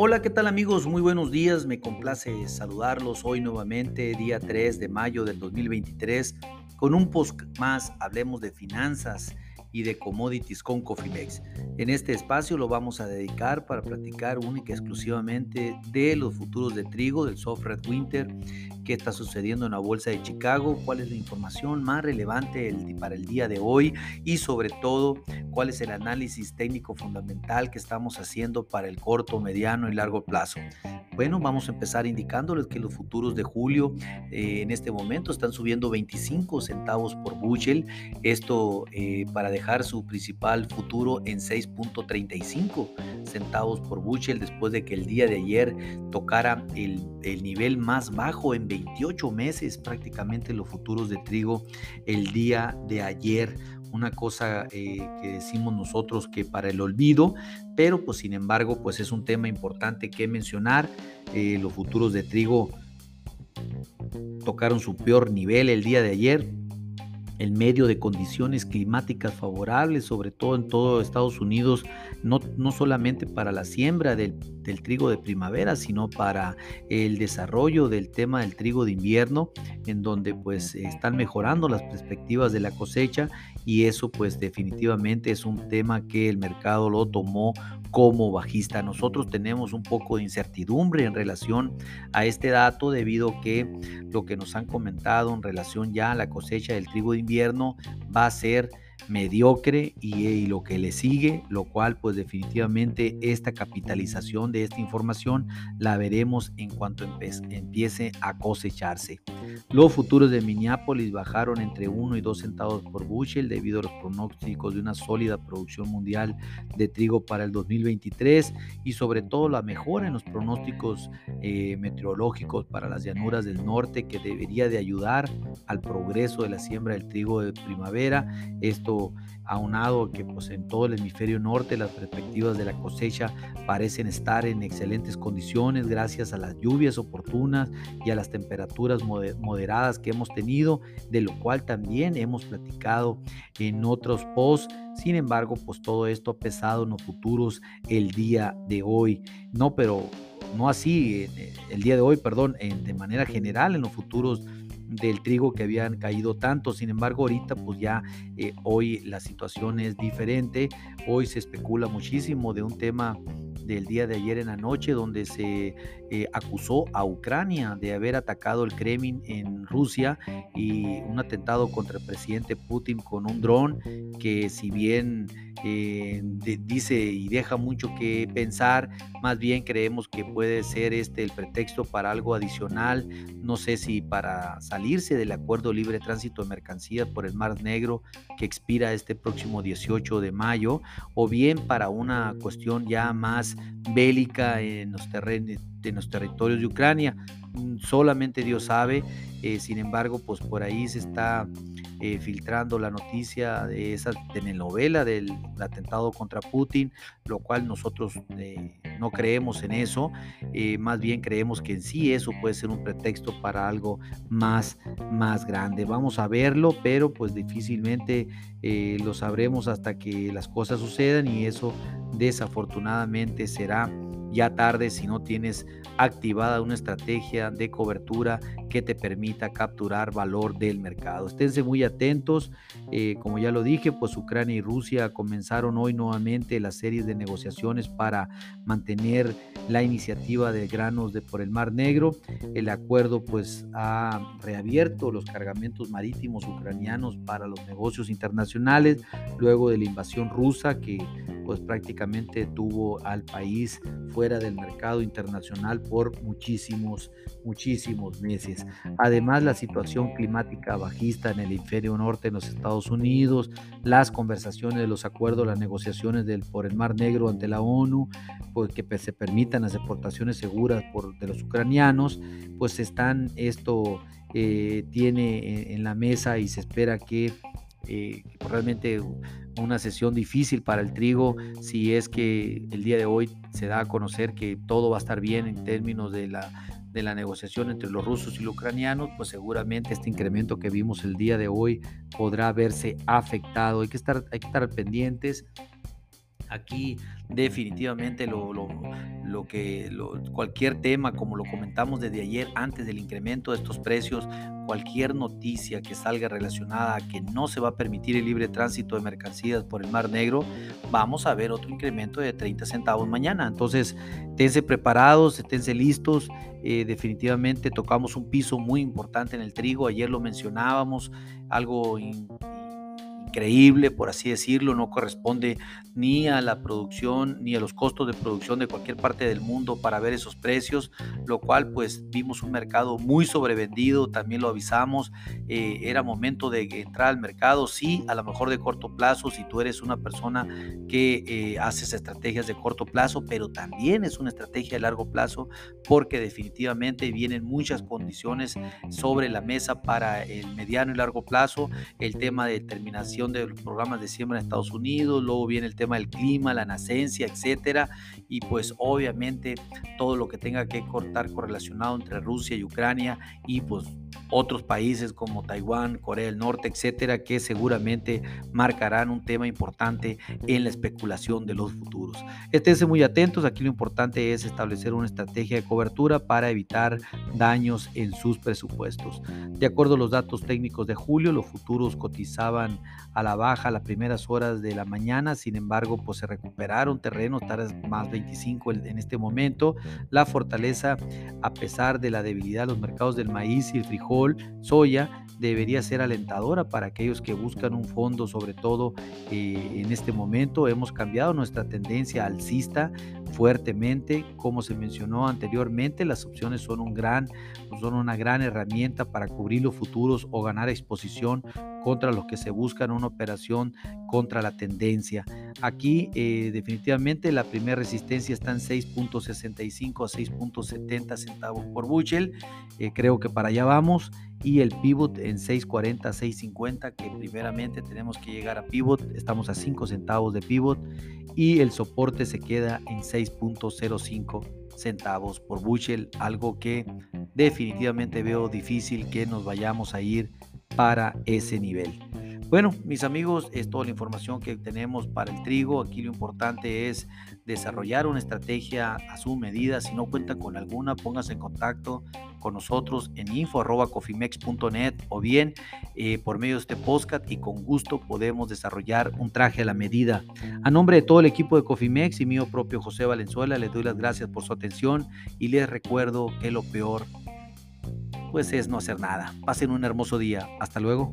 Hola, ¿qué tal amigos? Muy buenos días, me complace saludarlos hoy nuevamente, día 3 de mayo del 2023, con un post más, hablemos de finanzas y de commodities con Cofimex. En este espacio lo vamos a dedicar para platicar única y exclusivamente de los futuros de trigo, del soft red winter, qué está sucediendo en la bolsa de Chicago, cuál es la información más relevante para el día de hoy y sobre todo cuál es el análisis técnico fundamental que estamos haciendo para el corto, mediano y largo plazo. Bueno, vamos a empezar indicándoles que los futuros de julio eh, en este momento están subiendo 25 centavos por bushel. Esto eh, para dejar su principal futuro en 6.35 centavos por bushel después de que el día de ayer tocara el, el nivel más bajo en 28 meses prácticamente los futuros de trigo el día de ayer una cosa eh, que decimos nosotros que para el olvido, pero pues sin embargo pues es un tema importante que mencionar. Eh, los futuros de trigo tocaron su peor nivel el día de ayer, en medio de condiciones climáticas favorables, sobre todo en todo Estados Unidos, no, no solamente para la siembra del, del, trigo de primavera, sino para el desarrollo del tema del trigo de invierno, en donde pues están mejorando las perspectivas de la cosecha y eso pues definitivamente es un tema que el mercado lo tomó como bajista. Nosotros tenemos un poco de incertidumbre en relación a este dato debido a que lo que nos han comentado en relación ya a la cosecha del trigo de invierno va a ser mediocre y, lo que le sigue, lo cual pues definitivamente esta capitalización de esta información la veremos en cuanto empiece a cosecharse. Los futuros de Minneapolis bajaron entre 1 y 2 centavos por bushel debido a los pronósticos de una sólida producción mundial de trigo para el 2023 y sobre todo la mejora en los pronósticos eh, meteorológicos para las llanuras del norte que debería de ayudar al progreso de la siembra del trigo de primavera. Esto aunado que pues en todo el hemisferio norte las perspectivas de la cosecha parecen estar en excelentes condiciones gracias a las lluvias oportunas y a las temperaturas moderadas que hemos tenido, de lo cual también hemos platicado en otros posts. Sin embargo, pues todo esto ha pesado en los futuros el día de hoy. No, pero no así eh, el día de hoy, perdón, de manera general en los futuros del trigo que habían caído tanto. Sin embargo, ahorita pues ya eh, hoy la situación es diferente. Hoy se especula muchísimo de un tema del día de ayer en la noche, donde se eh, acusó a Ucrania de haber atacado el Kremlin en Rusia y un atentado contra el presidente Putin con un dron que si bien eh, dice y deja mucho que pensar, más bien creemos que puede ser este el pretexto para algo adicional, no sé si para salirse del acuerdo libre tránsito de mercancías por el Mar Negro que expira este próximo 18 de mayo, o bien para una cuestión ya más bélica en los terrenos de los territorios de Ucrania. Solamente Dios sabe, eh, sin embargo, pues por ahí se está eh, filtrando la noticia de esa telenovela del atentado contra Putin, lo cual nosotros eh, no creemos en eso, más bien creemos que en sí eso puede ser un pretexto para algo más, más grande. Vamos a verlo, pero pues difícilmente lo sabremos hasta que las cosas sucedan y eso desafortunadamente será ya tarde si no tienes activada una estrategia de cobertura que te permita capturar valor del mercado. Esténse muy atentos, eh, como ya lo dije, pues Ucrania y Rusia comenzaron hoy nuevamente las series de negociaciones para mantener la iniciativa de granos de por el Mar Negro. El acuerdo pues ha reabierto los cargamentos marítimos ucranianos para los negocios internacionales luego de la invasión rusa que pues prácticamente tuvo al país fuera del mercado internacional por muchísimos, muchísimos meses. Además, la situación climática bajista en el hemisferio norte en los Estados Unidos, las conversaciones de los acuerdos, las negociaciones del, por el Mar Negro ante la ONU, pues que se permitan las exportaciones seguras de los ucranianos, pues están, esto eh, tiene en la mesa y se espera que eh, realmente una sesión difícil para el trigo si es que el día de hoy se da a conocer que todo va a estar bien en términos de la, de la negociación entre los rusos y los ucranianos, pues seguramente este incremento que vimos el día de hoy podrá verse afectado. Hay que estar, hay que estar pendientes Aquí definitivamente lo, lo, que cualquier tema, como lo comentamos desde ayer, antes del incremento de estos precios, cualquier noticia que salga relacionada a que no se va a permitir el libre tránsito de mercancías por el Mar Negro, vamos a ver otro incremento de 30 centavos mañana. Entonces, esténse preparados, esténse listos. Eh, definitivamente tocamos un piso muy importante en el trigo. Ayer lo mencionábamos, algo increíble, por así decirlo, no corresponde ni a la producción ni a los costos de producción de cualquier parte del mundo para ver esos precios, lo cual pues vimos un mercado muy sobrevendido, también lo avisamos, eh, era momento de entrar al mercado, sí, a lo mejor de corto plazo, si tú eres una persona que eh, haces estrategias de corto plazo, pero también es una estrategia de largo plazo porque definitivamente vienen muchas condiciones sobre la mesa para el mediano y largo plazo, el tema de terminación de los programas de siembra en Estados Unidos, luego viene el tema del clima, la nacencia, etcétera, y pues obviamente todo lo que tenga que cortar correlacionado entre Rusia y Ucrania y pues otros países como Taiwán, Corea del Norte, etcétera, que seguramente marcarán un tema importante en la especulación de los futuros. Esténse muy atentos, aquí lo importante es establecer una estrategia de cobertura para evitar daños en sus presupuestos. De acuerdo a los datos técnicos de julio, los futuros cotizaban a la baja las primeras horas de la mañana, sin embargo, pues se recuperaron terrenos, taras más 25 en este momento. La fortaleza, a pesar de la debilidad de los mercados del maíz y el frijol, soya, debería ser alentadora para aquellos que buscan un fondo, sobre todo eh, en este momento. Hemos cambiado nuestra tendencia alcista fuertemente. Como se mencionó anteriormente, las opciones son, un gran, son una gran herramienta para cubrir los futuros o ganar exposición contra los que se buscan una operación contra la tendencia. Aquí eh, definitivamente la primera resistencia está en 6.65 a 6.70 centavos por bushel. Eh, creo que para allá vamos. Y el pivot en 6.40 a 6.50 que primeramente tenemos que llegar a pivot. Estamos a 5 centavos de pivot. Y el soporte se queda en 6.05 centavos por bushel. Algo que definitivamente veo difícil que nos vayamos a ir para ese nivel. Bueno, mis amigos, es toda la información que tenemos para el trigo. Aquí lo importante es desarrollar una estrategia a su medida. Si no cuenta con alguna, póngase en contacto con nosotros en info.cofimex.net o bien eh, por medio de este podcast y con gusto podemos desarrollar un traje a la medida. A nombre de todo el equipo de Cofimex y mío propio José Valenzuela, les doy las gracias por su atención y les recuerdo que lo peor pues es no hacer nada. Pasen un hermoso día. Hasta luego.